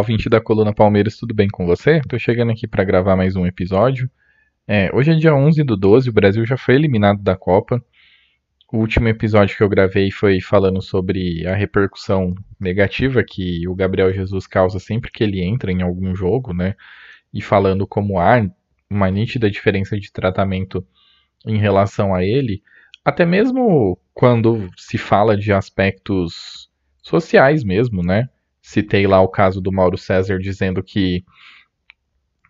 ouvinte da Coluna Palmeiras, tudo bem com você? Estou chegando aqui para gravar mais um episódio. É, hoje é dia 11 do 12, o Brasil já foi eliminado da Copa. O último episódio que eu gravei foi falando sobre a repercussão negativa que o Gabriel Jesus causa sempre que ele entra em algum jogo, né? E falando como há uma nítida diferença de tratamento em relação a ele, até mesmo quando se fala de aspectos sociais mesmo, né? Citei lá o caso do Mauro César dizendo que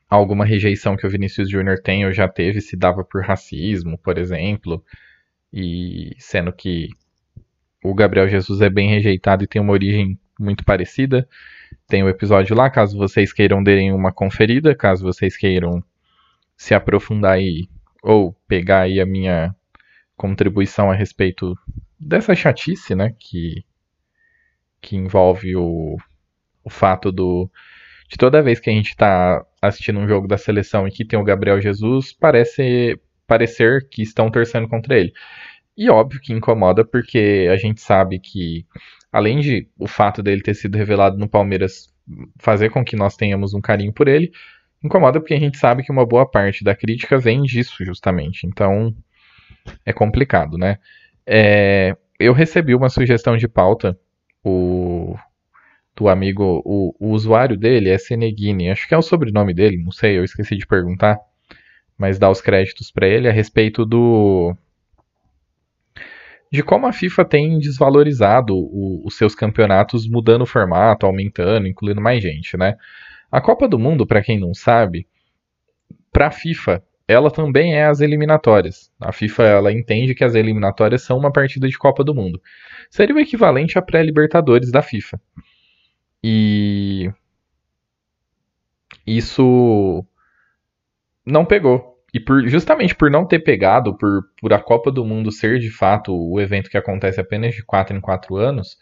alguma rejeição que o Vinícius Júnior tem ou já teve se dava por racismo, por exemplo, e sendo que o Gabriel Jesus é bem rejeitado e tem uma origem muito parecida. Tem o episódio lá, caso vocês queiram darem uma conferida, caso vocês queiram se aprofundar aí ou pegar aí a minha contribuição a respeito dessa chatice, né, que que envolve o, o fato do de toda vez que a gente está assistindo um jogo da seleção e que tem o Gabriel Jesus, parece parecer que estão torcendo contra ele. E óbvio que incomoda porque a gente sabe que além de o fato dele ter sido revelado no Palmeiras fazer com que nós tenhamos um carinho por ele, incomoda porque a gente sabe que uma boa parte da crítica vem disso justamente. Então é complicado, né? É, eu recebi uma sugestão de pauta o do amigo, o, o usuário dele é Seneguini, acho que é o sobrenome dele, não sei, eu esqueci de perguntar, mas dá os créditos para ele a respeito do de como a FIFA tem desvalorizado o, os seus campeonatos, mudando o formato, aumentando, incluindo mais gente, né? A Copa do Mundo, para quem não sabe, para a FIFA, ela também é as eliminatórias. A FIFA ela entende que as eliminatórias são uma partida de Copa do Mundo. Seria o equivalente à pré-libertadores da FIFA. E isso não pegou. E por, justamente por não ter pegado, por, por a Copa do Mundo ser de fato o evento que acontece apenas de 4 em 4 anos,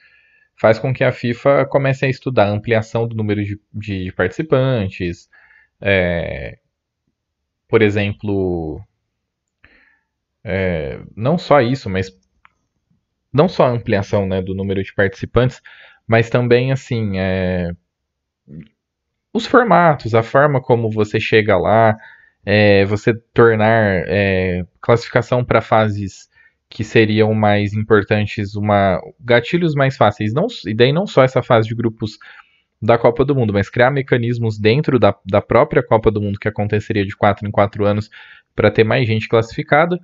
faz com que a FIFA comece a estudar a ampliação do número de, de participantes. É, por exemplo, é, não só isso, mas não só a ampliação né, do número de participantes, mas também assim é, os formatos, a forma como você chega lá, é, você tornar é, classificação para fases que seriam mais importantes, uma gatilhos mais fáceis, não, e daí não só essa fase de grupos da Copa do Mundo, mas criar mecanismos dentro da, da própria Copa do Mundo que aconteceria de 4 em 4 anos para ter mais gente classificada.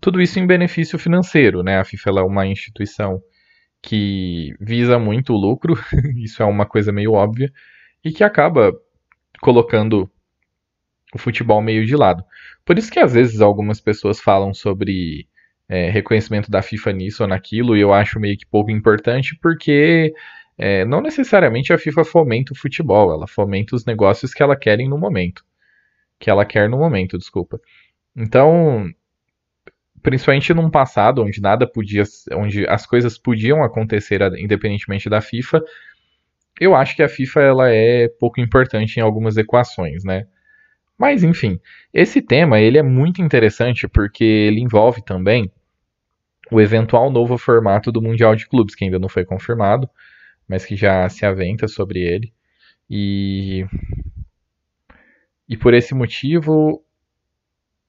Tudo isso em benefício financeiro, né? A FIFA é uma instituição que visa muito o lucro, isso é uma coisa meio óbvia, e que acaba colocando o futebol meio de lado. Por isso que às vezes algumas pessoas falam sobre é, reconhecimento da FIFA nisso ou naquilo, e eu acho meio que pouco importante, porque é, não necessariamente a FIFA fomenta o futebol, ela fomenta os negócios que ela quer no momento. Que ela quer no momento, desculpa. Então, principalmente num passado onde nada podia, onde as coisas podiam acontecer independentemente da FIFA, eu acho que a FIFA ela é pouco importante em algumas equações, né? Mas enfim, esse tema ele é muito interessante porque ele envolve também o eventual novo formato do Mundial de Clubes, que ainda não foi confirmado, mas que já se aventa sobre ele. E e por esse motivo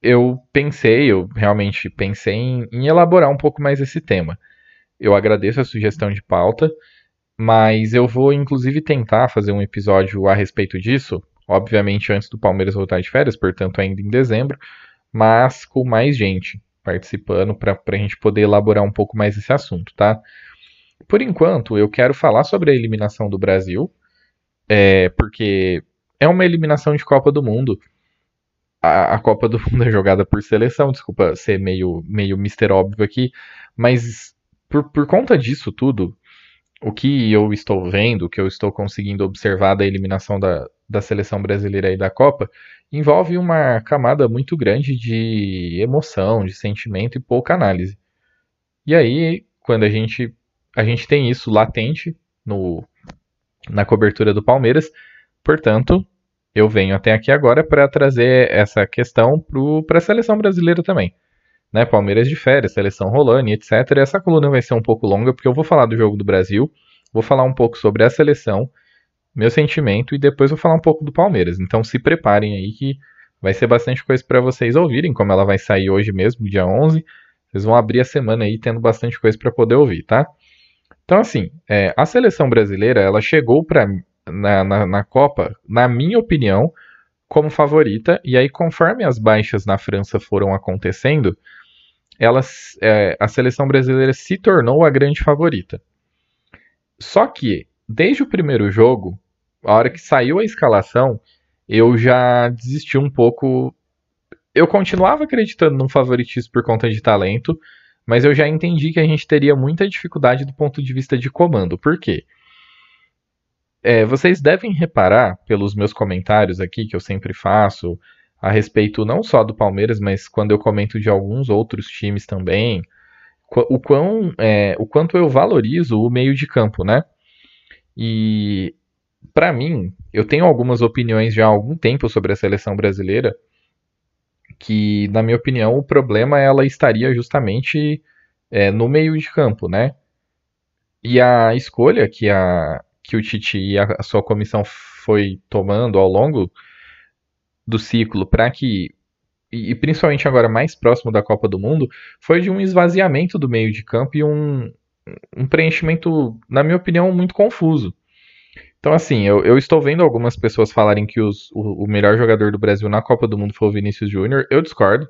eu pensei, eu realmente pensei em, em, elaborar um pouco mais esse tema. Eu agradeço a sugestão de pauta, mas eu vou inclusive tentar fazer um episódio a respeito disso, obviamente antes do Palmeiras voltar de férias, portanto ainda em dezembro, mas com mais gente participando para a gente poder elaborar um pouco mais esse assunto, tá? por enquanto, eu quero falar sobre a eliminação do Brasil, é, porque é uma eliminação de Copa do Mundo. A, Copa do Mundo é jogada por seleção, desculpa ser meio, meio mister óbvio aqui, mas por, por conta disso tudo, o que eu estou vendo, o que eu estou conseguindo observar da eliminação da, da seleção brasileira e da Copa, envolve uma camada muito grande de emoção, de sentimento e pouca análise. E aí, quando a gente a gente tem isso latente no na cobertura do Palmeiras, portanto, eu venho até aqui agora para trazer essa questão para a seleção brasileira também. Né, Palmeiras de férias, seleção rolando, etc. Essa coluna vai ser um pouco longa porque eu vou falar do jogo do Brasil, vou falar um pouco sobre a seleção, meu sentimento e depois vou falar um pouco do Palmeiras. Então se preparem aí que vai ser bastante coisa para vocês ouvirem, como ela vai sair hoje mesmo, dia 11. Vocês vão abrir a semana aí tendo bastante coisa para poder ouvir, tá? Então assim, é, a seleção brasileira ela chegou para na, na, na Copa, na minha opinião, como favorita. E aí, conforme as baixas na França foram acontecendo, elas, é, a seleção brasileira se tornou a grande favorita. Só que, desde o primeiro jogo, a hora que saiu a escalação, eu já desisti um pouco. Eu continuava acreditando no favoritismo por conta de talento, mas eu já entendi que a gente teria muita dificuldade do ponto de vista de comando. Por quê? É, vocês devem reparar pelos meus comentários aqui que eu sempre faço a respeito não só do Palmeiras, mas quando eu comento de alguns outros times também, o, quão, é, o quanto eu valorizo o meio de campo, né? E para mim, eu tenho algumas opiniões já há algum tempo sobre a seleção brasileira, que na minha opinião o problema ela estaria justamente é, no meio de campo, né? E a escolha que a, que o Tite e a sua comissão foi tomando ao longo do ciclo para que e principalmente agora mais próximo da Copa do Mundo, foi de um esvaziamento do meio de campo e um, um preenchimento, na minha opinião, muito confuso. Então, assim, eu, eu estou vendo algumas pessoas falarem que os, o, o, melhor jogador do Brasil na Copa do Mundo foi o Vinícius Júnior. Eu discordo.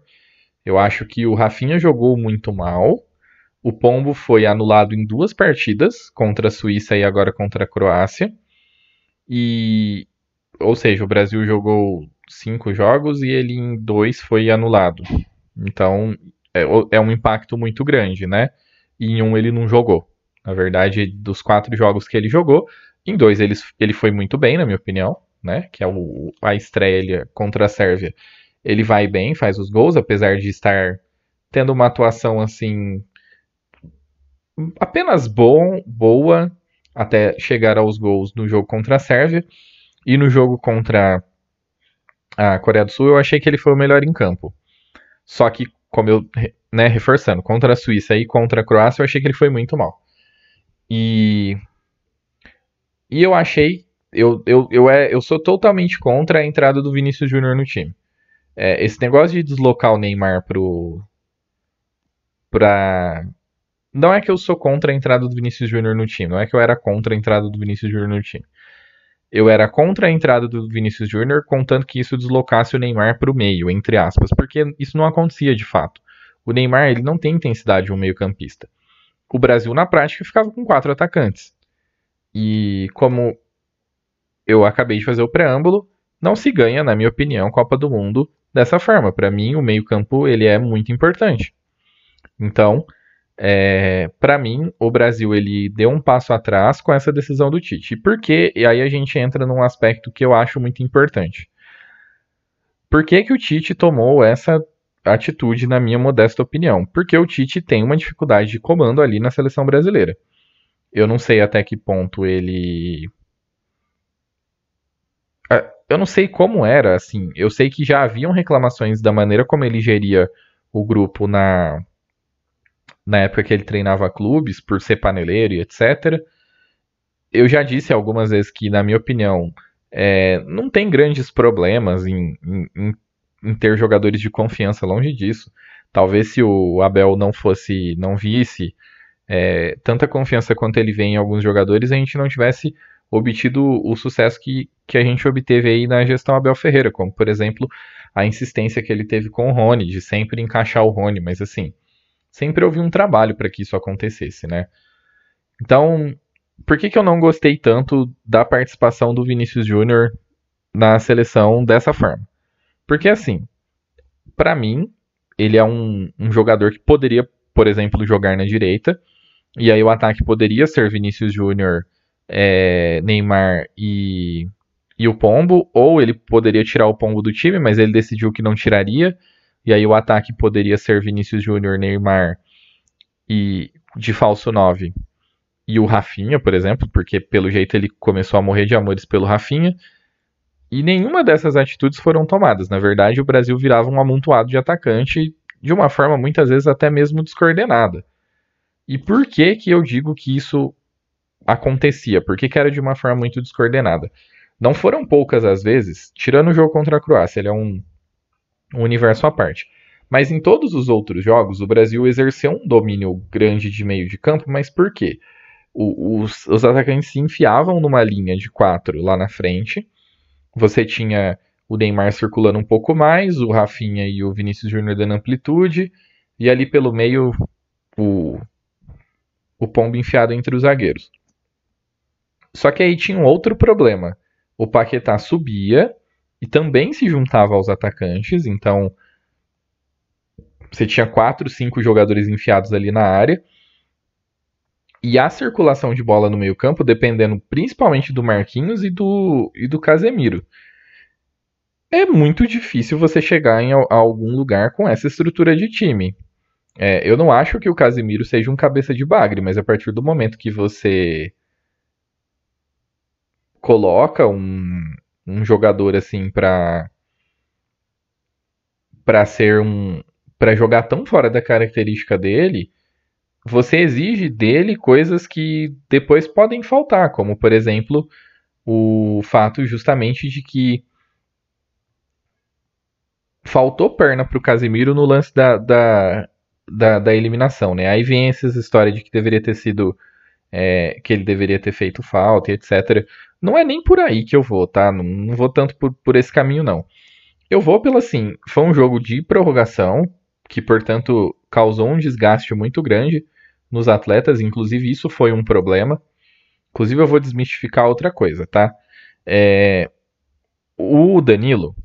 Eu acho que o Rafinha jogou muito mal. O Pombo foi anulado em duas partidas, contra a Suíça e agora contra a Croácia. E, ou seja, o Brasil jogou cinco jogos e ele em dois foi anulado. Então é, é um impacto muito grande, né? E em um ele não jogou. Na verdade, dos quatro jogos que ele jogou, em dois ele, ele foi muito bem, na minha opinião, né? Que é o, a estreia contra a Sérvia. Ele vai bem, faz os gols, apesar de estar tendo uma atuação assim apenas bom, boa até chegar aos gols no jogo contra a Sérvia e no jogo contra a Coreia do Sul eu achei que ele foi o melhor em campo. Só que, como eu, né, reforçando, contra a Suíça e contra a Croácia eu achei que ele foi muito mal. E e eu achei eu, eu, eu, é, eu sou totalmente contra a entrada do Vinícius Júnior no time. É, esse negócio de deslocar o Neymar pro. Não é que eu sou contra a entrada do Vinícius Júnior no time, não é que eu era contra a entrada do Vinícius Júnior no time. Eu era contra a entrada do Vinícius Júnior, contanto que isso deslocasse o Neymar para o meio, entre aspas, porque isso não acontecia de fato. O Neymar ele não tem intensidade de um meio-campista. O Brasil, na prática, ficava com quatro atacantes. E como eu acabei de fazer o preâmbulo, não se ganha, na minha opinião, Copa do Mundo dessa forma. Para mim, o meio-campo ele é muito importante. Então, é, para mim, o Brasil ele deu um passo atrás com essa decisão do Tite. Por quê? E aí a gente entra num aspecto que eu acho muito importante. Por que, que o Tite tomou essa atitude, na minha modesta opinião? Porque o Tite tem uma dificuldade de comando ali na seleção brasileira. Eu não sei até que ponto ele. Eu não sei como era, assim. Eu sei que já haviam reclamações da maneira como ele geria o grupo na na época que ele treinava clubes, por ser paneleiro e etc. Eu já disse algumas vezes que, na minha opinião, é, não tem grandes problemas em, em, em, ter jogadores de confiança longe disso. Talvez se o Abel não fosse, não visse é, tanta confiança quanto ele vê em alguns jogadores, a gente não tivesse obtido o sucesso que, que a gente obteve aí na gestão Abel Ferreira, como por exemplo a insistência que ele teve com o Rony, de sempre encaixar o Rony, mas assim, sempre houve um trabalho para que isso acontecesse, né? Então, por que, que eu não gostei tanto da participação do Vinícius Júnior na seleção dessa forma? Porque, assim, para mim, ele é um, um jogador que poderia, por exemplo, jogar na direita, e aí o ataque poderia ser Vinícius Júnior, é, Neymar e, e o Pombo, ou ele poderia tirar o Pombo do time, mas ele decidiu que não tiraria, e aí o ataque poderia ser Vinícius Júnior, Neymar e de falso 9 e o Rafinha, por exemplo, porque pelo jeito ele começou a morrer de amores pelo Rafinha. E nenhuma dessas atitudes foram tomadas. Na verdade, o Brasil virava um amontoado de atacante de uma forma muitas vezes até mesmo descoordenada. E por que que eu digo que isso acontecia? Porque que era de uma forma muito descoordenada. Não foram poucas as vezes, tirando o jogo contra a Croácia, ele é um um universo à parte. Mas em todos os outros jogos, o Brasil exerceu um domínio grande de meio de campo, mas por quê? O, os, os atacantes se enfiavam numa linha de quatro lá na frente. Você tinha o Neymar circulando um pouco mais, o Rafinha e o Vinícius Júnior dando amplitude, e ali pelo meio o, o Pombo enfiado entre os zagueiros. Só que aí tinha um outro problema. O Paquetá subia e também se juntava aos atacantes, então você tinha quatro, cinco jogadores enfiados ali na área. E a circulação de bola no meio-campo dependendo principalmente do Marquinhos e do, e do Casemiro. É muito difícil você chegar em algum lugar com essa estrutura de time. É, eu não acho que o Casemiro seja um cabeça de bagre, mas a partir do momento que você coloca um, um jogador assim para para ser um para jogar tão fora da característica dele, você exige dele coisas que depois podem faltar, como por exemplo o fato justamente de que faltou perna para o Casimiro no lance da, da, da, da, eliminação, né? Aí vem essa história de que deveria ter sido é, que ele deveria ter feito falta, etc. Não é nem por aí que eu vou, tá? Não, não vou tanto por, por esse caminho, não. Eu vou pelo assim, foi um jogo de prorrogação, que portanto causou um desgaste muito grande nos atletas, inclusive isso foi um problema. Inclusive eu vou desmistificar outra coisa, tá? É, o Danilo,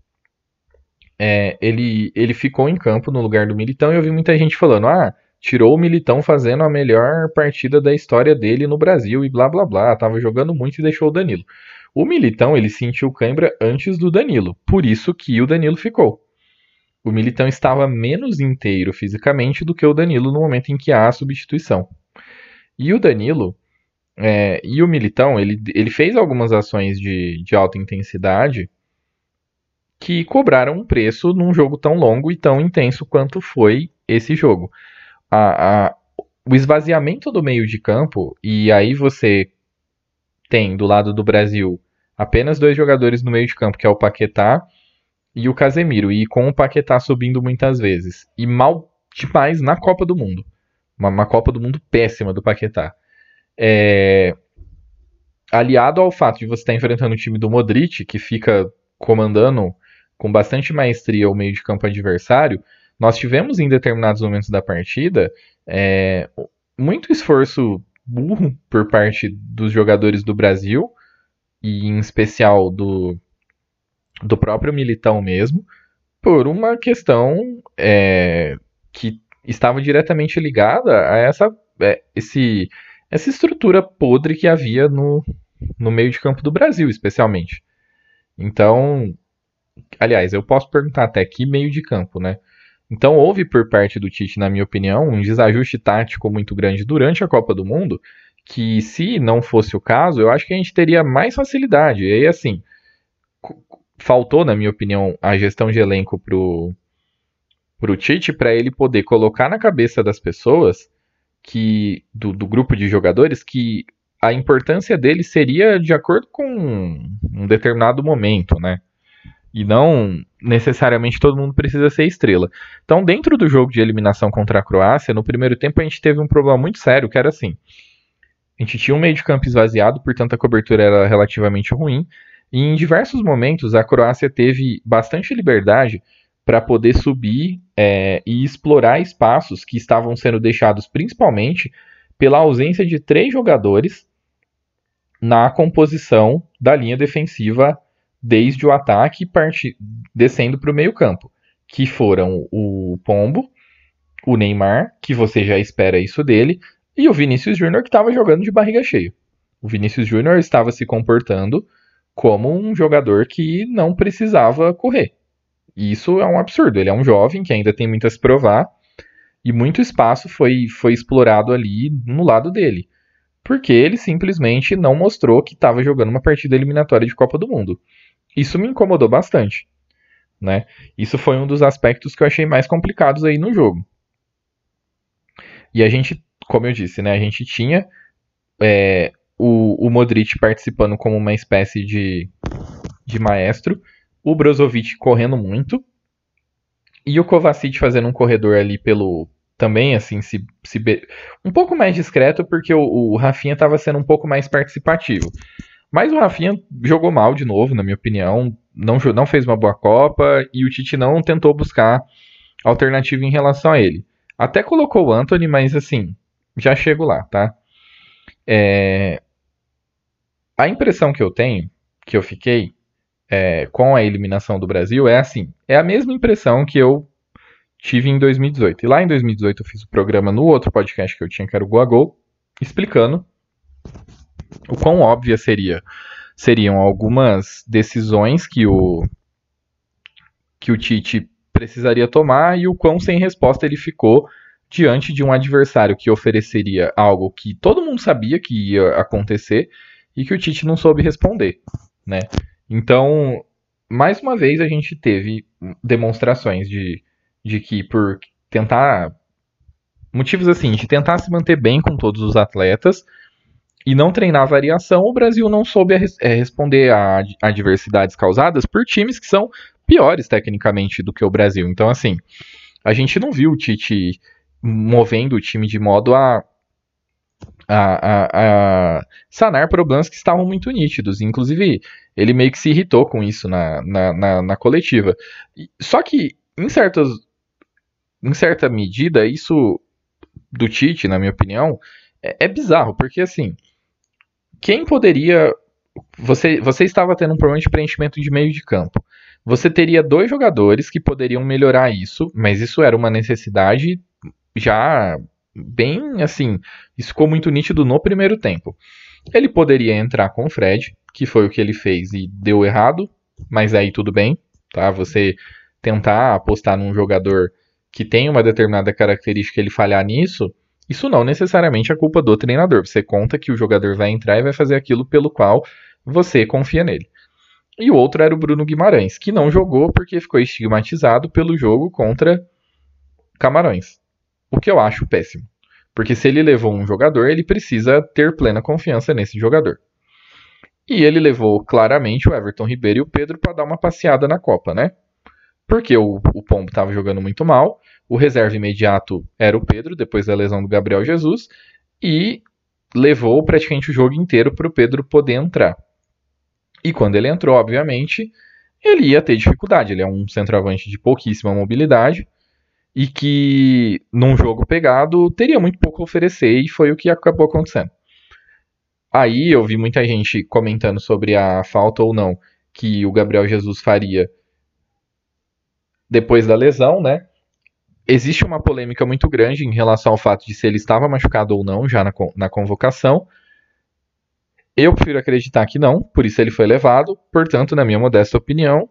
é, ele, ele ficou em campo no lugar do Militão e eu vi muita gente falando, ah, tirou o Militão fazendo a melhor partida da história dele no Brasil e blá blá blá, tava jogando muito e deixou o Danilo. O Militão, ele sentiu cãibra antes do Danilo, por isso que o Danilo ficou. O Militão estava menos inteiro fisicamente do que o Danilo no momento em que há a substituição. E o Danilo é, e o Militão, ele, ele fez algumas ações de, de alta intensidade que cobraram um preço num jogo tão longo e tão intenso quanto foi esse jogo a, a, o esvaziamento do meio de campo, e aí você tem do lado do Brasil apenas dois jogadores no meio de campo, que é o Paquetá e o Casemiro, e com o Paquetá subindo muitas vezes. E mal demais na Copa do Mundo. Uma, uma Copa do Mundo péssima do Paquetá. É... Aliado ao fato de você estar enfrentando o time do Modric, que fica comandando com bastante maestria o meio de campo adversário, nós tivemos em determinados momentos da partida é, muito esforço burro por parte dos jogadores do Brasil, e em especial do, do próprio Militão mesmo, por uma questão é, que estava diretamente ligada a essa, é, esse, essa estrutura podre que havia no, no meio de campo do Brasil, especialmente. Então, aliás, eu posso perguntar até que meio de campo, né? Então houve por parte do Tite, na minha opinião, um desajuste tático muito grande durante a Copa do Mundo, que se não fosse o caso, eu acho que a gente teria mais facilidade. E aí, assim, faltou, na minha opinião, a gestão de elenco pro, pro Tite para ele poder colocar na cabeça das pessoas que do, do grupo de jogadores que a importância dele seria de acordo com um determinado momento, né? E não necessariamente todo mundo precisa ser estrela. Então, dentro do jogo de eliminação contra a Croácia, no primeiro tempo a gente teve um problema muito sério, que era assim. A gente tinha um meio de campo esvaziado, portanto a cobertura era relativamente ruim. E em diversos momentos a Croácia teve bastante liberdade para poder subir é, e explorar espaços que estavam sendo deixados principalmente pela ausência de três jogadores na composição da linha defensiva desde o ataque descendo para o meio campo, que foram o Pombo, o Neymar, que você já espera isso dele, e o Vinícius Júnior que estava jogando de barriga cheia. O Vinícius Júnior estava se comportando como um jogador que não precisava correr. Isso é um absurdo. Ele é um jovem que ainda tem muito a se provar e muito espaço foi, foi explorado ali no lado dele. Porque ele simplesmente não mostrou que estava jogando uma partida eliminatória de Copa do Mundo. Isso me incomodou bastante. Né? Isso foi um dos aspectos que eu achei mais complicados aí no jogo. E a gente, como eu disse, né, a gente tinha é, o, o Modric participando como uma espécie de, de maestro, o Brozovic correndo muito, e o Kovacic fazendo um corredor ali pelo. Também, assim, se, se um pouco mais discreto, porque o, o Rafinha estava sendo um pouco mais participativo. Mas o Rafinha jogou mal de novo, na minha opinião. Não, não fez uma boa Copa e o Tite não tentou buscar alternativa em relação a ele. Até colocou o Anthony, mas assim, já chego lá, tá? É... A impressão que eu tenho, que eu fiquei é, com a eliminação do Brasil, é assim: é a mesma impressão que eu tive em 2018. E lá em 2018 eu fiz o programa no outro podcast que eu tinha, que era o Goagol, explicando o quão óbvia seria seriam algumas decisões que o que o Tite precisaria tomar e o quão sem resposta ele ficou diante de um adversário que ofereceria algo que todo mundo sabia que ia acontecer e que o Tite não soube responder, né? Então, mais uma vez a gente teve demonstrações de, de que por tentar motivos assim, de tentar se manter bem com todos os atletas e não treinar variação, o Brasil não soube é, responder a adversidades causadas por times que são piores tecnicamente do que o Brasil. Então, assim, a gente não viu o Tite movendo o time de modo a a, a, a, sanar problemas que estavam muito nítidos. Inclusive, ele meio que se irritou com isso na, na, na, na coletiva. Só que, em, certas, em certa medida, isso do Tite, na minha opinião, é, é bizarro, porque assim, quem poderia. Você, você estava tendo um problema de preenchimento de meio de campo. Você teria dois jogadores que poderiam melhorar isso, mas isso era uma necessidade já bem assim, isso ficou muito nítido no primeiro tempo. Ele poderia entrar com o Fred, que foi o que ele fez e deu errado, mas aí tudo bem, tá? Você tentar apostar num jogador que tem uma determinada característica ele falhar nisso, isso não necessariamente é culpa do treinador. Você conta que o jogador vai entrar e vai fazer aquilo pelo qual você confia nele. E o outro era o Bruno Guimarães, que não jogou porque ficou estigmatizado pelo jogo contra Camarões. O que eu acho péssimo. Porque se ele levou um jogador, ele precisa ter plena confiança nesse jogador. E ele levou claramente o Everton Ribeiro e o Pedro para dar uma passeada na Copa, né? Porque o, o Pombo estava jogando muito mal, o reserva imediato era o Pedro, depois da lesão do Gabriel Jesus, e levou praticamente o jogo inteiro para o Pedro poder entrar. E quando ele entrou, obviamente, ele ia ter dificuldade. Ele é um centroavante de pouquíssima mobilidade e que num jogo pegado teria muito pouco a oferecer e foi o que acabou acontecendo. Aí eu vi muita gente comentando sobre a falta ou não que o Gabriel Jesus faria depois da lesão, né? Existe uma polêmica muito grande em relação ao fato de se ele estava machucado ou não já na, na convocação. Eu prefiro acreditar que não, por isso ele foi levado. Portanto, na minha modesta opinião,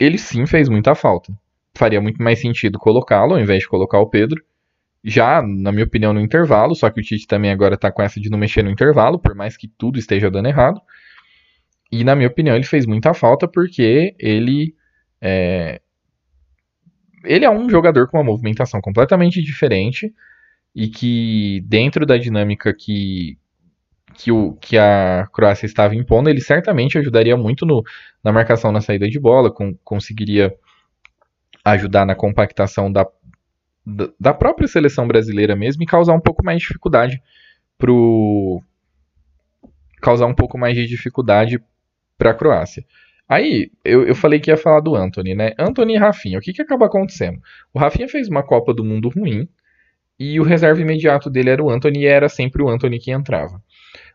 ele sim fez muita falta faria muito mais sentido colocá-lo ao invés de colocar o Pedro. Já, na minha opinião, no intervalo, só que o Tite também agora está com essa de não mexer no intervalo, por mais que tudo esteja dando errado. E, na minha opinião, ele fez muita falta porque ele ele é um jogador com uma movimentação completamente diferente e que, dentro da dinâmica que, que, o, que a Croácia estava impondo, ele certamente ajudaria muito no, na marcação na saída de bola, com, conseguiria ajudar na compactação da, da própria seleção brasileira mesmo e causar um pouco mais de dificuldade pro causar um pouco mais de dificuldade para a Croácia. Aí, eu, eu falei que ia falar do Anthony, né? Anthony e Rafinha, o que, que acaba acontecendo? O Rafinha fez uma Copa do Mundo ruim, e o reserva imediato dele era o Anthony e era sempre o Anthony que entrava.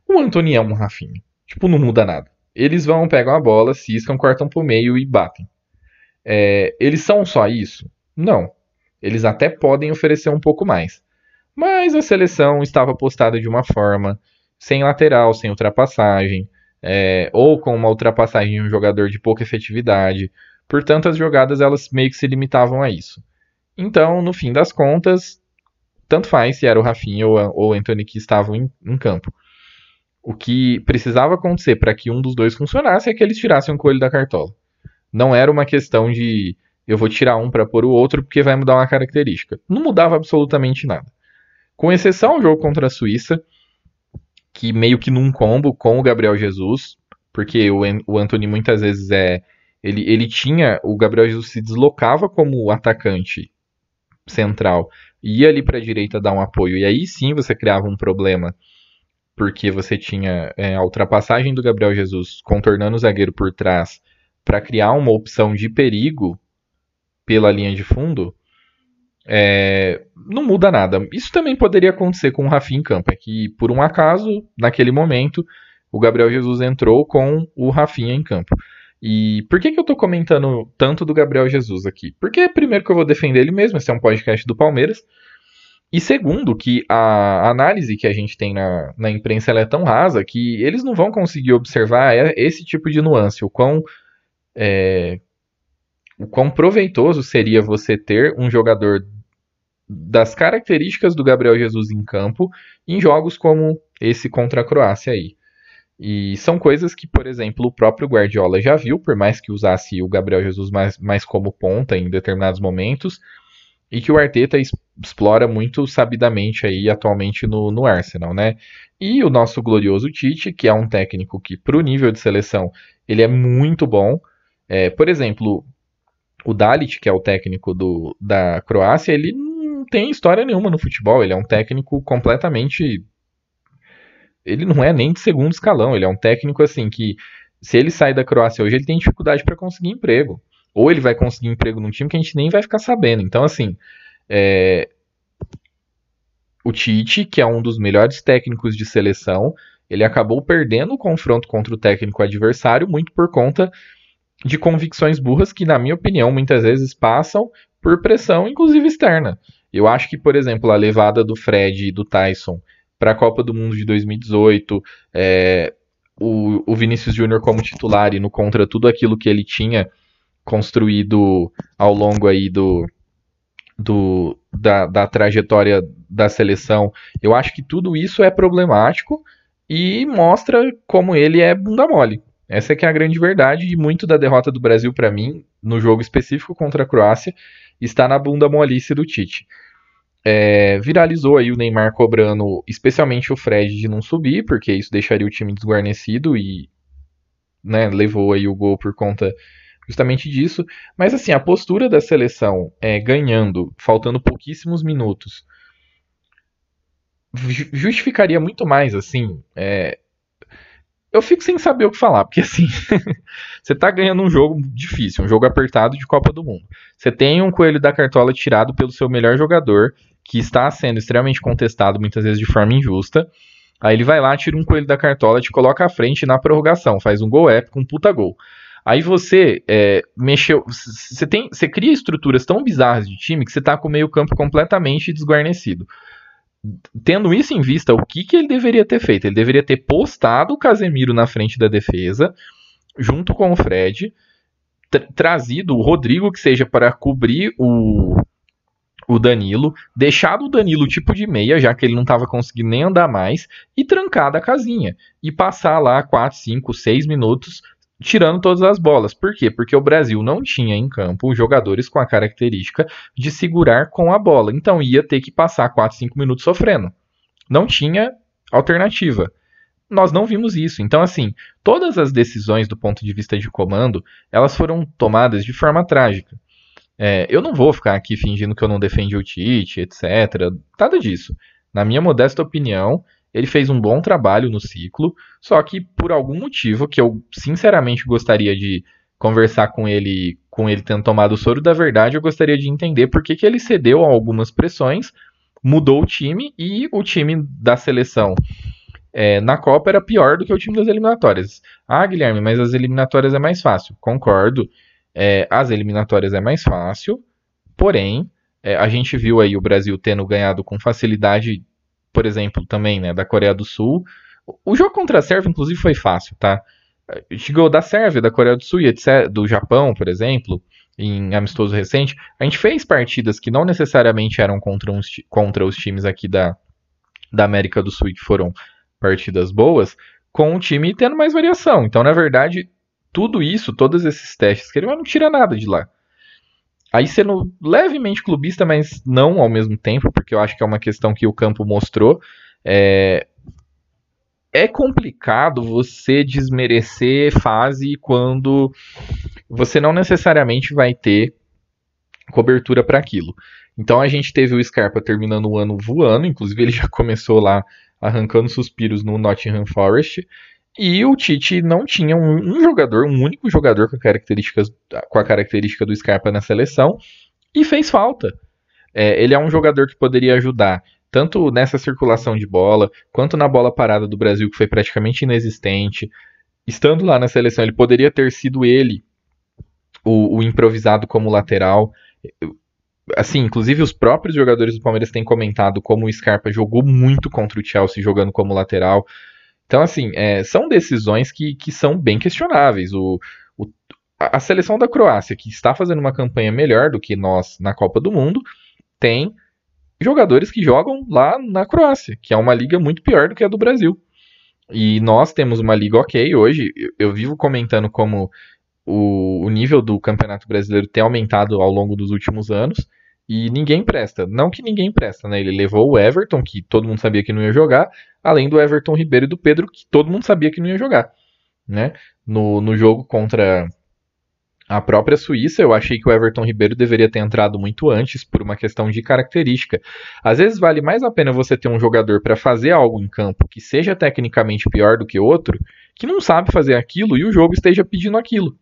O Anthony é um Rafinha. Tipo, não muda nada. Eles vão, pegam a bola, ciscam, cortam pro meio e batem. É, eles são só isso? Não. Eles até podem oferecer um pouco mais. Mas a seleção estava postada de uma forma, sem lateral, sem ultrapassagem, é, ou com uma ultrapassagem de um jogador de pouca efetividade. Portanto, as jogadas elas meio que se limitavam a isso. Então, no fim das contas, tanto faz se era o Rafinha ou o Anthony que estavam em, em campo. O que precisava acontecer para que um dos dois funcionasse é que eles tirassem o coelho da cartola. Não era uma questão de eu vou tirar um para pôr o outro porque vai mudar uma característica. Não mudava absolutamente nada. Com exceção ao jogo contra a Suíça, que meio que num combo com o Gabriel Jesus, porque o, o Anthony muitas vezes é. Ele, ele tinha. O Gabriel Jesus se deslocava como atacante central, ia ali para a direita dar um apoio, e aí sim você criava um problema, porque você tinha é, a ultrapassagem do Gabriel Jesus contornando o zagueiro por trás para criar uma opção de perigo pela linha de fundo é, não muda nada. Isso também poderia acontecer com o Rafinha em campo. É que, por um acaso, naquele momento, o Gabriel Jesus entrou com o Rafinha em campo. E por que, que eu tô comentando tanto do Gabriel Jesus aqui? Porque, primeiro, que eu vou defender ele mesmo, esse é um podcast do Palmeiras. E segundo, que a análise que a gente tem na, na imprensa é tão rasa que eles não vão conseguir observar esse tipo de nuance, o quão é, o quão proveitoso seria você ter um jogador das características do Gabriel Jesus em campo em jogos como esse contra a Croácia aí. E são coisas que, por exemplo, o próprio Guardiola já viu, por mais que usasse o Gabriel Jesus mais, mais como ponta em determinados momentos, e que o Arteta explora muito sabidamente aí atualmente no, no Arsenal, né? E o nosso glorioso Tite, que é um técnico que, para o nível de seleção, ele é muito bom. É, por exemplo, o Dalit, que é o técnico do, da Croácia, ele não tem história nenhuma no futebol. Ele é um técnico completamente. Ele não é nem de segundo escalão. Ele é um técnico assim que, se ele sair da Croácia hoje, ele tem dificuldade para conseguir emprego. Ou ele vai conseguir emprego num time que a gente nem vai ficar sabendo. Então, assim, é... o Tite, que é um dos melhores técnicos de seleção, ele acabou perdendo o confronto contra o técnico adversário muito por conta de convicções burras que, na minha opinião, muitas vezes passam por pressão, inclusive externa. Eu acho que, por exemplo, a levada do Fred e do Tyson para a Copa do Mundo de 2018, é, o, o Vinícius Júnior como titular e no contra tudo aquilo que ele tinha construído ao longo aí do, do da, da trajetória da seleção, eu acho que tudo isso é problemático e mostra como ele é bunda mole. Essa é que é a grande verdade e muito da derrota do Brasil para mim, no jogo específico contra a Croácia, está na bunda molice do Tite. É, viralizou aí o Neymar cobrando, especialmente o Fred, de não subir, porque isso deixaria o time desguarnecido e né, levou aí o gol por conta justamente disso. Mas assim, a postura da seleção é, ganhando, faltando pouquíssimos minutos, justificaria muito mais assim é, eu fico sem saber o que falar, porque assim, você tá ganhando um jogo difícil, um jogo apertado de Copa do Mundo. Você tem um coelho da cartola tirado pelo seu melhor jogador, que está sendo extremamente contestado, muitas vezes de forma injusta. Aí ele vai lá, tira um coelho da cartola, te coloca à frente na prorrogação, faz um gol épico, um puta gol. Aí você é, mexeu. Você tem. Você cria estruturas tão bizarras de time que você tá com o meio campo completamente desguarnecido tendo isso em vista, o que, que ele deveria ter feito? Ele deveria ter postado o Casemiro na frente da defesa, junto com o Fred, tra trazido o Rodrigo, que seja para cobrir o, o Danilo, deixado o Danilo tipo de meia, já que ele não estava conseguindo nem andar mais, e trancado a casinha. E passar lá 4, 5, 6 minutos tirando todas as bolas. Por quê? Porque o Brasil não tinha em campo jogadores com a característica de segurar com a bola. Então ia ter que passar 4, 5 minutos sofrendo. Não tinha alternativa. Nós não vimos isso. Então, assim, todas as decisões do ponto de vista de comando, elas foram tomadas de forma trágica. É, eu não vou ficar aqui fingindo que eu não defendi o Tite, etc. Nada disso. Na minha modesta opinião, ele fez um bom trabalho no ciclo, só que por algum motivo que eu sinceramente gostaria de conversar com ele, com ele tendo tomado o soro da verdade, eu gostaria de entender por que, que ele cedeu a algumas pressões mudou o time e o time da seleção é, na Copa era pior do que o time das eliminatórias. Ah, Guilherme, mas as eliminatórias é mais fácil. Concordo. É, as eliminatórias é mais fácil, porém, é, a gente viu aí o Brasil tendo ganhado com facilidade, por exemplo, também, né, da Coreia do Sul. O jogo contra a Sérvia, inclusive, foi fácil, tá? Chegou da Sérvia, da Coreia do Sul e etc, do Japão, por exemplo, em amistoso recente. A gente fez partidas que não necessariamente eram contra, uns, contra os times aqui da, da América do Sul que foram partidas boas, com o time tendo mais variação. Então, na verdade, tudo isso, todos esses testes que ele não tira nada de lá. Aí sendo levemente clubista, mas não ao mesmo tempo, porque eu acho que é uma questão que o campo mostrou. É, é complicado você desmerecer fase quando você não necessariamente vai ter cobertura para aquilo. Então a gente teve o Scarpa terminando o ano voando, inclusive ele já começou lá arrancando suspiros no Nottingham Forest. E o Tite não tinha um, um, jogador, um único jogador com, características, com a característica do Scarpa na seleção, e fez falta. É, ele é um jogador que poderia ajudar tanto nessa circulação de bola, quanto na bola parada do Brasil, que foi praticamente inexistente. Estando lá na seleção, ele poderia ter sido ele o, o improvisado como lateral assim, inclusive os próprios jogadores do Palmeiras têm comentado como o Scarpa jogou muito contra o Chelsea jogando como lateral. Então, assim, é, são decisões que, que são bem questionáveis. O, o, a seleção da Croácia, que está fazendo uma campanha melhor do que nós na Copa do Mundo, tem jogadores que jogam lá na Croácia, que é uma liga muito pior do que a do Brasil. E nós temos uma liga ok hoje. Eu, eu vivo comentando como o, o nível do Campeonato Brasileiro tem aumentado ao longo dos últimos anos e ninguém presta. Não que ninguém presta, né? Ele levou o Everton, que todo mundo sabia que não ia jogar, além do Everton Ribeiro e do Pedro, que todo mundo sabia que não ia jogar. Né? No, no jogo contra a própria Suíça, eu achei que o Everton Ribeiro deveria ter entrado muito antes por uma questão de característica. Às vezes vale mais a pena você ter um jogador para fazer algo em campo que seja tecnicamente pior do que outro, que não sabe fazer aquilo e o jogo esteja pedindo aquilo.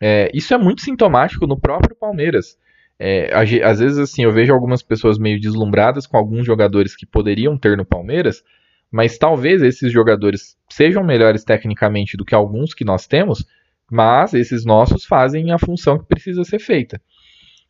É, isso é muito sintomático no próprio Palmeiras. É, às vezes, assim, eu vejo algumas pessoas meio deslumbradas com alguns jogadores que poderiam ter no Palmeiras, mas talvez esses jogadores sejam melhores tecnicamente do que alguns que nós temos, mas esses nossos fazem a função que precisa ser feita.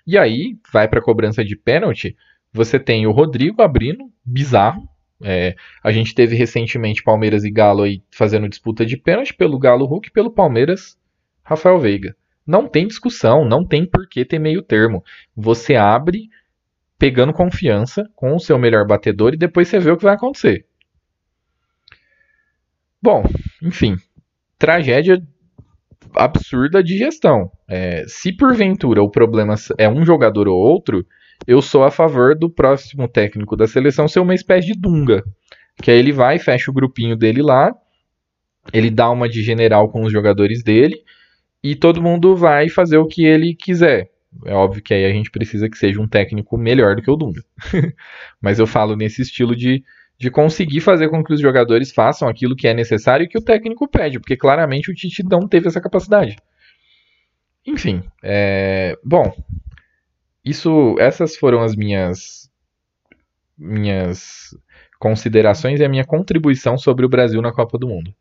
E aí, vai para a cobrança de pênalti, você tem o Rodrigo abrindo, bizarro. É, a gente teve recentemente Palmeiras e Galo aí fazendo disputa de pênalti pelo Galo Hulk e pelo Palmeiras Rafael Veiga. Não tem discussão, não tem por que ter meio termo. Você abre pegando confiança com o seu melhor batedor e depois você vê o que vai acontecer. Bom, enfim, tragédia absurda de gestão. É, se porventura o problema é um jogador ou outro, eu sou a favor do próximo técnico da seleção ser uma espécie de Dunga. Que aí ele vai, fecha o grupinho dele lá, ele dá uma de general com os jogadores dele, e todo mundo vai fazer o que ele quiser. É óbvio que aí a gente precisa que seja um técnico melhor do que o Dunga. Mas eu falo nesse estilo de, de conseguir fazer com que os jogadores façam aquilo que é necessário e que o técnico pede, porque claramente o Tite não teve essa capacidade. Enfim, é, bom, isso, essas foram as minhas minhas considerações e a minha contribuição sobre o Brasil na Copa do Mundo.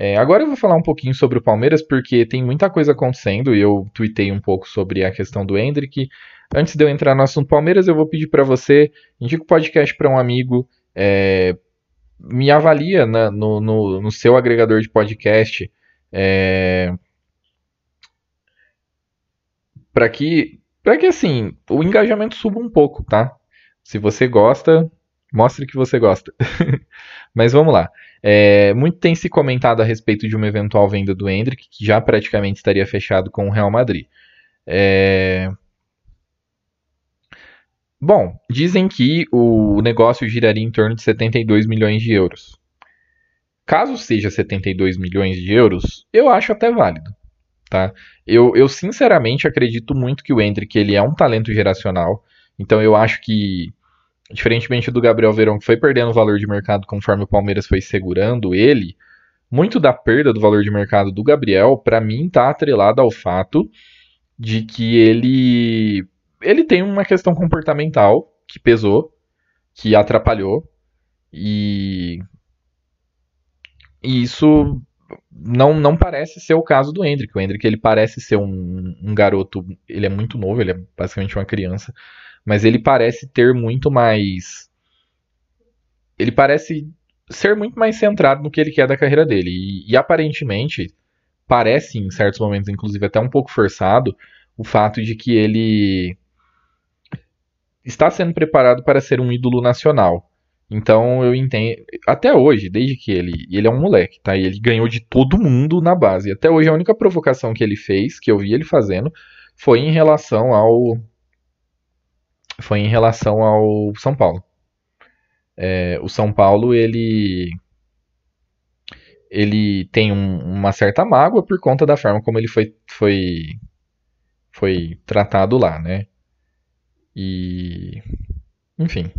É, agora eu vou falar um pouquinho sobre o Palmeiras, porque tem muita coisa acontecendo e eu tuitei um pouco sobre a questão do Hendrick. Antes de eu entrar no assunto Palmeiras, eu vou pedir para você, indica o podcast para um amigo, é, me avalia na, no, no, no, seu agregador de podcast, é, para que, para que assim o engajamento suba um pouco, tá? Se você gosta, mostre que você gosta. Mas vamos lá. É, muito tem se comentado a respeito de uma eventual venda do Hendrick, que já praticamente estaria fechado com o Real Madrid. É... Bom, dizem que o negócio giraria em torno de 72 milhões de euros. Caso seja 72 milhões de euros, eu acho até válido. Tá? Eu, eu sinceramente acredito muito que o Hendrick ele é um talento geracional. Então eu acho que diferentemente do Gabriel Verão, que foi perdendo valor de mercado conforme o Palmeiras foi segurando ele, muito da perda do valor de mercado do Gabriel, para mim, está atrelado ao fato de que ele ele tem uma questão comportamental que pesou. que atrapalhou e, e isso não, não parece ser o caso do Hendrick. O Hendrick ele parece ser um, um garoto, ele é muito novo, ele é basicamente uma criança, mas ele parece ter muito mais. Ele parece ser muito mais centrado no que ele quer da carreira dele. E, e aparentemente, parece em certos momentos, inclusive até um pouco forçado, o fato de que ele está sendo preparado para ser um ídolo nacional. Então eu entendo. Até hoje, desde que ele. Ele é um moleque, tá? E ele ganhou de todo mundo na base. Até hoje a única provocação que ele fez, que eu vi ele fazendo, foi em relação ao. Foi em relação ao São Paulo. É, o São Paulo, ele. Ele tem um, uma certa mágoa por conta da forma como ele foi, foi, foi tratado lá, né? E. Enfim,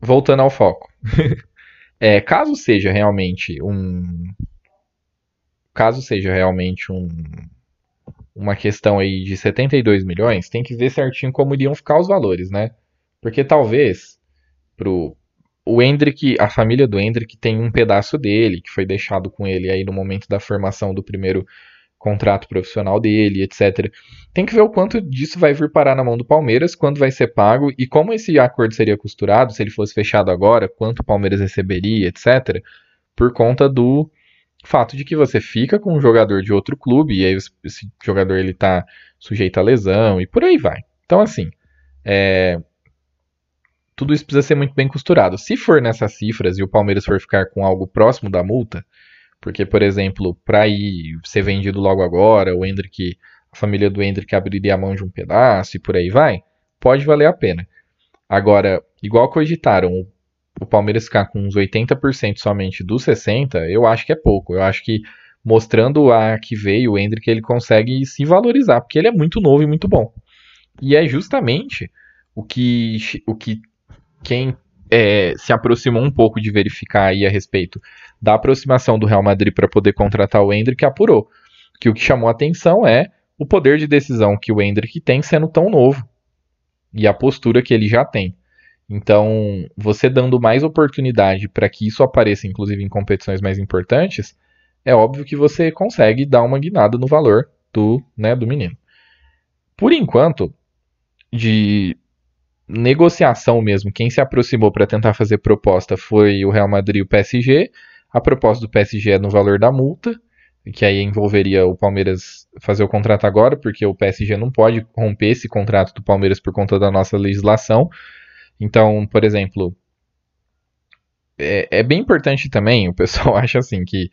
voltando ao foco. é, caso seja realmente um. Caso seja realmente um, uma questão aí de 72 milhões, tem que ver certinho como iriam ficar os valores, né? Porque talvez pro o Hendrick, a família do Hendrick tem um pedaço dele que foi deixado com ele aí no momento da formação do primeiro contrato profissional dele, etc. Tem que ver o quanto disso vai vir parar na mão do Palmeiras, quando vai ser pago e como esse acordo seria costurado, se ele fosse fechado agora, quanto o Palmeiras receberia, etc. Por conta do fato de que você fica com um jogador de outro clube e aí esse jogador ele tá sujeito a lesão e por aí vai. Então assim, é... tudo isso precisa ser muito bem costurado. Se for nessas cifras e o Palmeiras for ficar com algo próximo da multa, porque, por exemplo, para ir ser vendido logo agora, o Hendrick, a família do Hendrick abriria a mão de um pedaço e por aí vai, pode valer a pena. Agora, igual cogitaram o Palmeiras ficar com uns 80% somente dos 60%, eu acho que é pouco. Eu acho que mostrando a que veio o Hendrick, ele consegue se valorizar, porque ele é muito novo e muito bom. E é justamente o que, o que quem é, se aproximou um pouco de verificar aí a respeito da aproximação do Real Madrid para poder contratar o Hendrick apurou. Que o que chamou a atenção é o poder de decisão que o Hendrick tem sendo tão novo e a postura que ele já tem. Então, você dando mais oportunidade para que isso apareça, inclusive em competições mais importantes, é óbvio que você consegue dar uma guinada no valor do, né, do menino. Por enquanto, de negociação mesmo, quem se aproximou para tentar fazer proposta foi o Real Madrid e o PSG. A proposta do PSG é no valor da multa, que aí envolveria o Palmeiras fazer o contrato agora, porque o PSG não pode romper esse contrato do Palmeiras por conta da nossa legislação. Então, por exemplo, é, é bem importante também, o pessoal acha assim que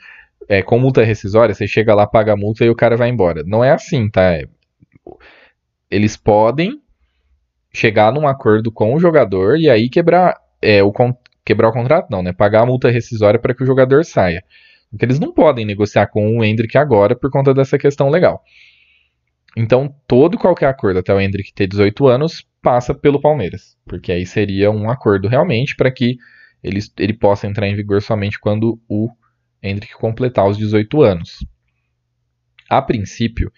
é, com multa rescisória, você chega lá, paga a multa e o cara vai embora. Não é assim, tá? É, eles podem chegar num acordo com o jogador e aí quebrar é, o, quebrar o contrato, não, né? Pagar a multa rescisória para que o jogador saia. Porque eles não podem negociar com o Hendrick agora por conta dessa questão legal. Então, todo qualquer acordo até o Hendrick ter 18 anos passa pelo Palmeiras. Porque aí seria um acordo realmente para que ele, ele possa entrar em vigor somente quando o Hendrick completar os 18 anos. A princípio,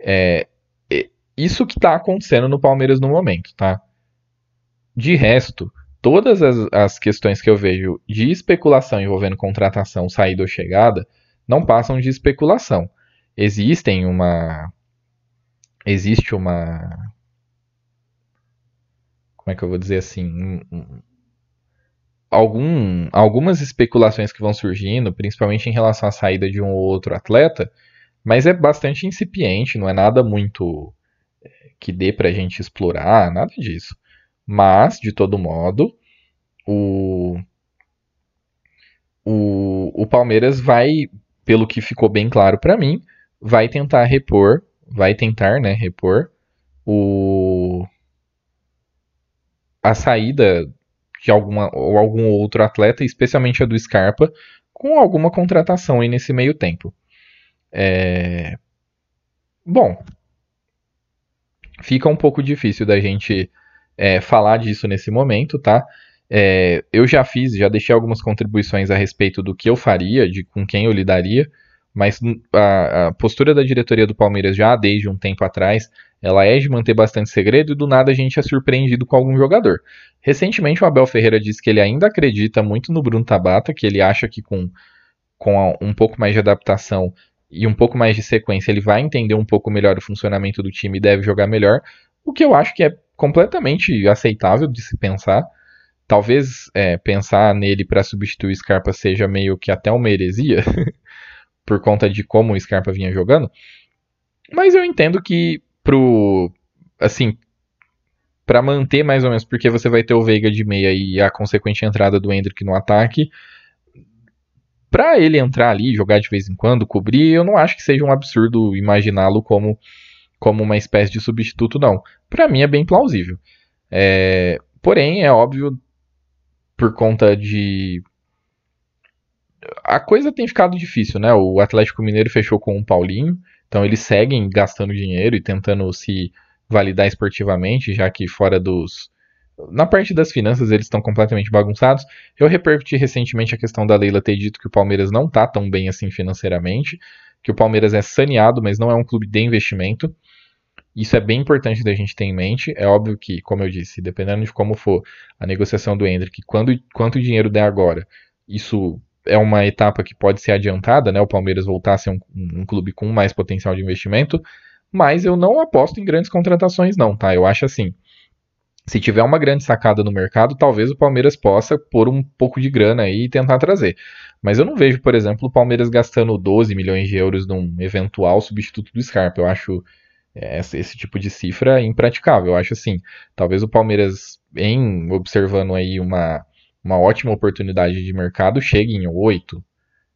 é, é isso que está acontecendo no Palmeiras no momento, tá? De resto, todas as, as questões que eu vejo de especulação envolvendo contratação, saída ou chegada não passam de especulação. Existem uma. Existe uma. Como é que eu vou dizer assim? Um, um, algum, algumas especulações que vão surgindo, principalmente em relação à saída de um ou outro atleta, mas é bastante incipiente, não é nada muito eh, que dê pra gente explorar, nada disso. Mas, de todo modo, o, o, o Palmeiras vai, pelo que ficou bem claro para mim, vai tentar repor, vai tentar, né, repor o a saída de alguma ou algum outro atleta, especialmente a do Scarpa, com alguma contratação aí nesse meio tempo. É... Bom, fica um pouco difícil da gente é, falar disso nesse momento, tá? É, eu já fiz, já deixei algumas contribuições a respeito do que eu faria, de com quem eu lidaria. Mas a, a, postura da diretoria do Palmeiras já desde um tempo atrás, ela é de manter bastante segredo e do nada a gente é surpreendido com algum jogador. Recentemente o Abel Ferreira disse que ele ainda acredita muito no Bruno Tabata, que ele acha que com, com um pouco mais de adaptação e um pouco mais de sequência ele vai entender um pouco melhor o funcionamento do time e deve jogar melhor, o que eu acho que é completamente aceitável de se pensar. Talvez é, pensar nele para substituir Scarpa seja meio que até uma heresia, por conta de como o Scarpa vinha jogando. Mas eu entendo que pro assim, para manter mais ou menos, porque você vai ter o Veiga de meia e a consequente entrada do Hendrick no ataque, para ele entrar ali, jogar de vez em quando, cobrir, eu não acho que seja um absurdo imaginá-lo como como uma espécie de substituto, não. Para mim é bem plausível. É, porém, é óbvio, por conta de a coisa tem ficado difícil, né? O Atlético Mineiro fechou com o Paulinho, então eles seguem gastando dinheiro e tentando se validar esportivamente, já que fora dos. Na parte das finanças eles estão completamente bagunçados. Eu repercuti recentemente a questão da Leila ter dito que o Palmeiras não tá tão bem assim financeiramente, que o Palmeiras é saneado, mas não é um clube de investimento. Isso é bem importante da gente ter em mente. É óbvio que, como eu disse, dependendo de como for a negociação do Hendrick, quando, quanto dinheiro der agora, isso é uma etapa que pode ser adiantada, né? O Palmeiras voltar a ser um, um, clube com mais potencial de investimento, mas eu não aposto em grandes contratações, não, tá? Eu acho assim. Se tiver uma grande sacada no mercado, talvez o Palmeiras possa pôr um pouco de grana aí e tentar trazer. Mas eu não vejo, por exemplo, o Palmeiras gastando 12 milhões de euros num eventual substituto do Scarpa. Eu acho esse, esse tipo de cifra impraticável. Eu acho assim, talvez o Palmeiras, em observando aí uma uma ótima oportunidade de mercado, chega em 8,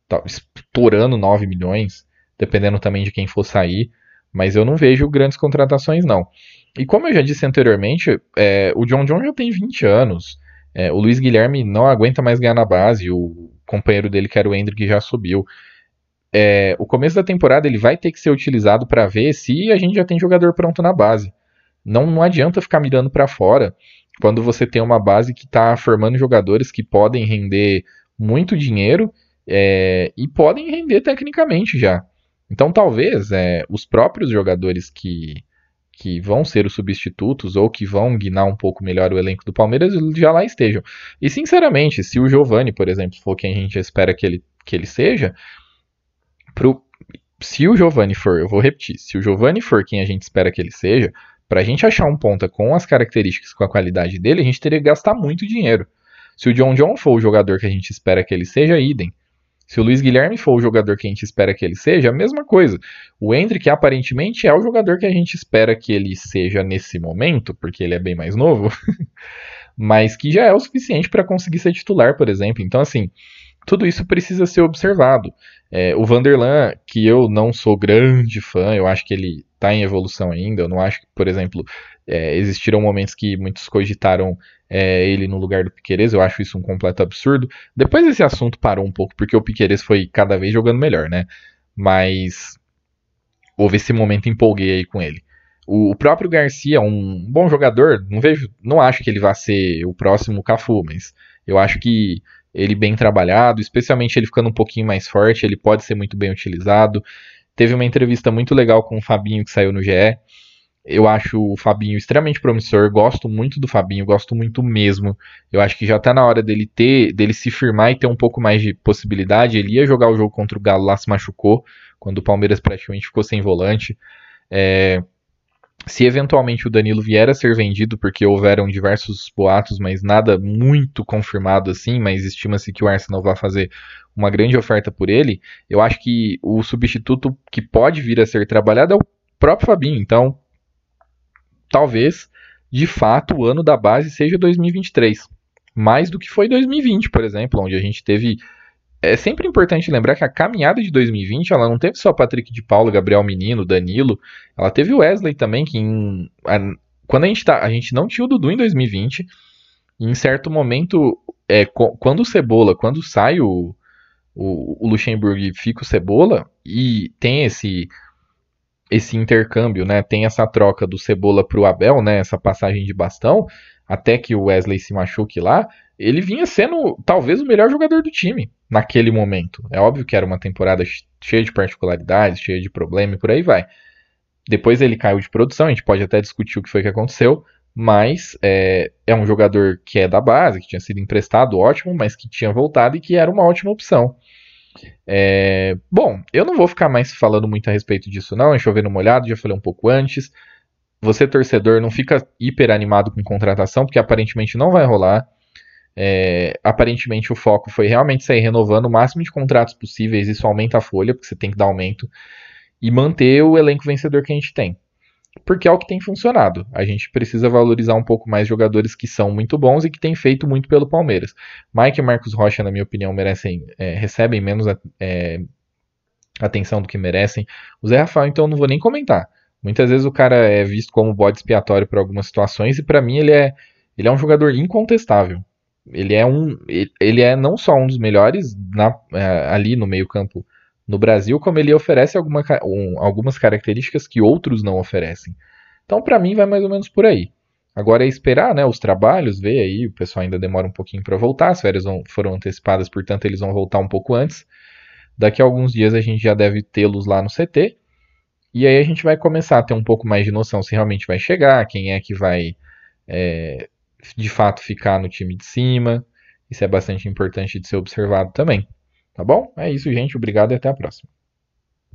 tá, estourando 9 milhões, dependendo também de quem for sair, mas eu não vejo grandes contratações não. E como eu já disse anteriormente, é, o John John já tem 20 anos, é, o Luiz Guilherme não aguenta mais ganhar na base, o companheiro dele, que era o Hendrick, já subiu. É, o começo da temporada ele vai ter que ser utilizado para ver se a gente já tem jogador pronto na base. Não, não adianta ficar mirando para fora quando você tem uma base que está formando jogadores que podem render muito dinheiro é, e podem render tecnicamente já. Então talvez é, os próprios jogadores que, que vão ser os substitutos ou que vão guinar um pouco melhor o elenco do Palmeiras já lá estejam. E sinceramente, se o Giovani, por exemplo, for quem a gente espera que ele, que ele seja, pro, se o Giovani for, eu vou repetir, se o Giovani for quem a gente espera que ele seja, para a gente achar um ponta com as características, com a qualidade dele, a gente teria que gastar muito dinheiro. Se o John John for o jogador que a gente espera que ele seja, idem. Se o Luiz Guilherme for o jogador que a gente espera que ele seja, a mesma coisa. O Hendrick aparentemente é o jogador que a gente espera que ele seja nesse momento, porque ele é bem mais novo, mas que já é o suficiente para conseguir ser titular, por exemplo. Então, assim, tudo isso precisa ser observado. É, o Vanderlan, que eu não sou grande fã, eu acho que ele está em evolução ainda. Eu não acho que, por exemplo, é, existiram momentos que muitos cogitaram é, ele no lugar do Piqueires. Eu acho isso um completo absurdo. Depois esse assunto parou um pouco, porque o Piqueires foi cada vez jogando melhor, né? Mas houve esse momento empolguei aí com ele. O, próprio Garcia, um bom jogador, não vejo, não acho que ele vá ser o próximo Cafu, mas eu acho que ele bem trabalhado, especialmente ele ficando um pouquinho mais forte, ele pode ser muito bem utilizado. Teve uma entrevista muito legal com o Fabinho que saiu no GE. Eu acho o Fabinho extremamente promissor, gosto muito do Fabinho, gosto muito mesmo. Eu acho que já tá na hora dele ter, dele se firmar e ter um pouco mais de possibilidade. Ele ia jogar o jogo contra o Galo lá, se machucou, quando o Palmeiras praticamente ficou sem volante. É, se eventualmente o Danilo vier a ser vendido, porque houveram diversos boatos, mas nada muito confirmado assim, mas estima-se que o Arsenal vai fazer uma grande oferta por ele, eu acho que o substituto que pode vir a ser trabalhado é o próprio Fabinho. Então, talvez, de fato, o ano da base seja 2023. Mais do que foi 2020, por exemplo, onde a gente teve é sempre importante lembrar que a caminhada de 2020 ela não teve só Patrick de Paulo, Gabriel Menino, Danilo, ela teve o Wesley também, que em, a, quando a gente, tá, a gente não tinha o Dudu em 2020, e em certo momento, é, quando o Cebola, quando sai o, o, o Luxemburgo e fica o Cebola, e tem esse esse intercâmbio, né, tem essa troca do Cebola para o Abel, né, essa passagem de bastão, até que o Wesley se machuque lá, ele vinha sendo talvez o melhor jogador do time naquele momento. É óbvio que era uma temporada cheia de particularidades, cheia de problemas e por aí vai. Depois ele caiu de produção, a gente pode até discutir o que foi que aconteceu, mas é, é um jogador que é da base, que tinha sido emprestado, ótimo, mas que tinha voltado e que era uma ótima opção. É, bom, eu não vou ficar mais falando muito a respeito disso, não. É chovendo molhado, já falei um pouco antes. Você, torcedor, não fica hiper animado com contratação, porque aparentemente não vai rolar. É, aparentemente o foco foi realmente sair renovando o máximo de contratos possíveis, isso aumenta a folha, porque você tem que dar aumento, e manter o elenco vencedor que a gente tem porque é o que tem funcionado. A gente precisa valorizar um pouco mais jogadores que são muito bons e que têm feito muito pelo Palmeiras. Mike e Marcos Rocha, na minha opinião, merecem, é, recebem menos é, atenção do que merecem. O Zé Rafael, então, não vou nem comentar. Muitas vezes o cara é visto como bode expiatório para algumas situações e para mim ele é, ele é um jogador incontestável. Ele é um, ele é não só um dos melhores na, é, ali no meio campo no Brasil, como ele oferece alguma, um, algumas características que outros não oferecem. Então, para mim, vai mais ou menos por aí. Agora é esperar né, os trabalhos, ver aí, o pessoal ainda demora um pouquinho para voltar, as férias vão, foram antecipadas, portanto eles vão voltar um pouco antes. Daqui a alguns dias a gente já deve tê-los lá no CT. E aí a gente vai começar a ter um pouco mais de noção se realmente vai chegar, quem é que vai é, de fato ficar no time de cima. Isso é bastante importante de ser observado também. Tá bom? É isso, gente. Obrigado e até a próxima.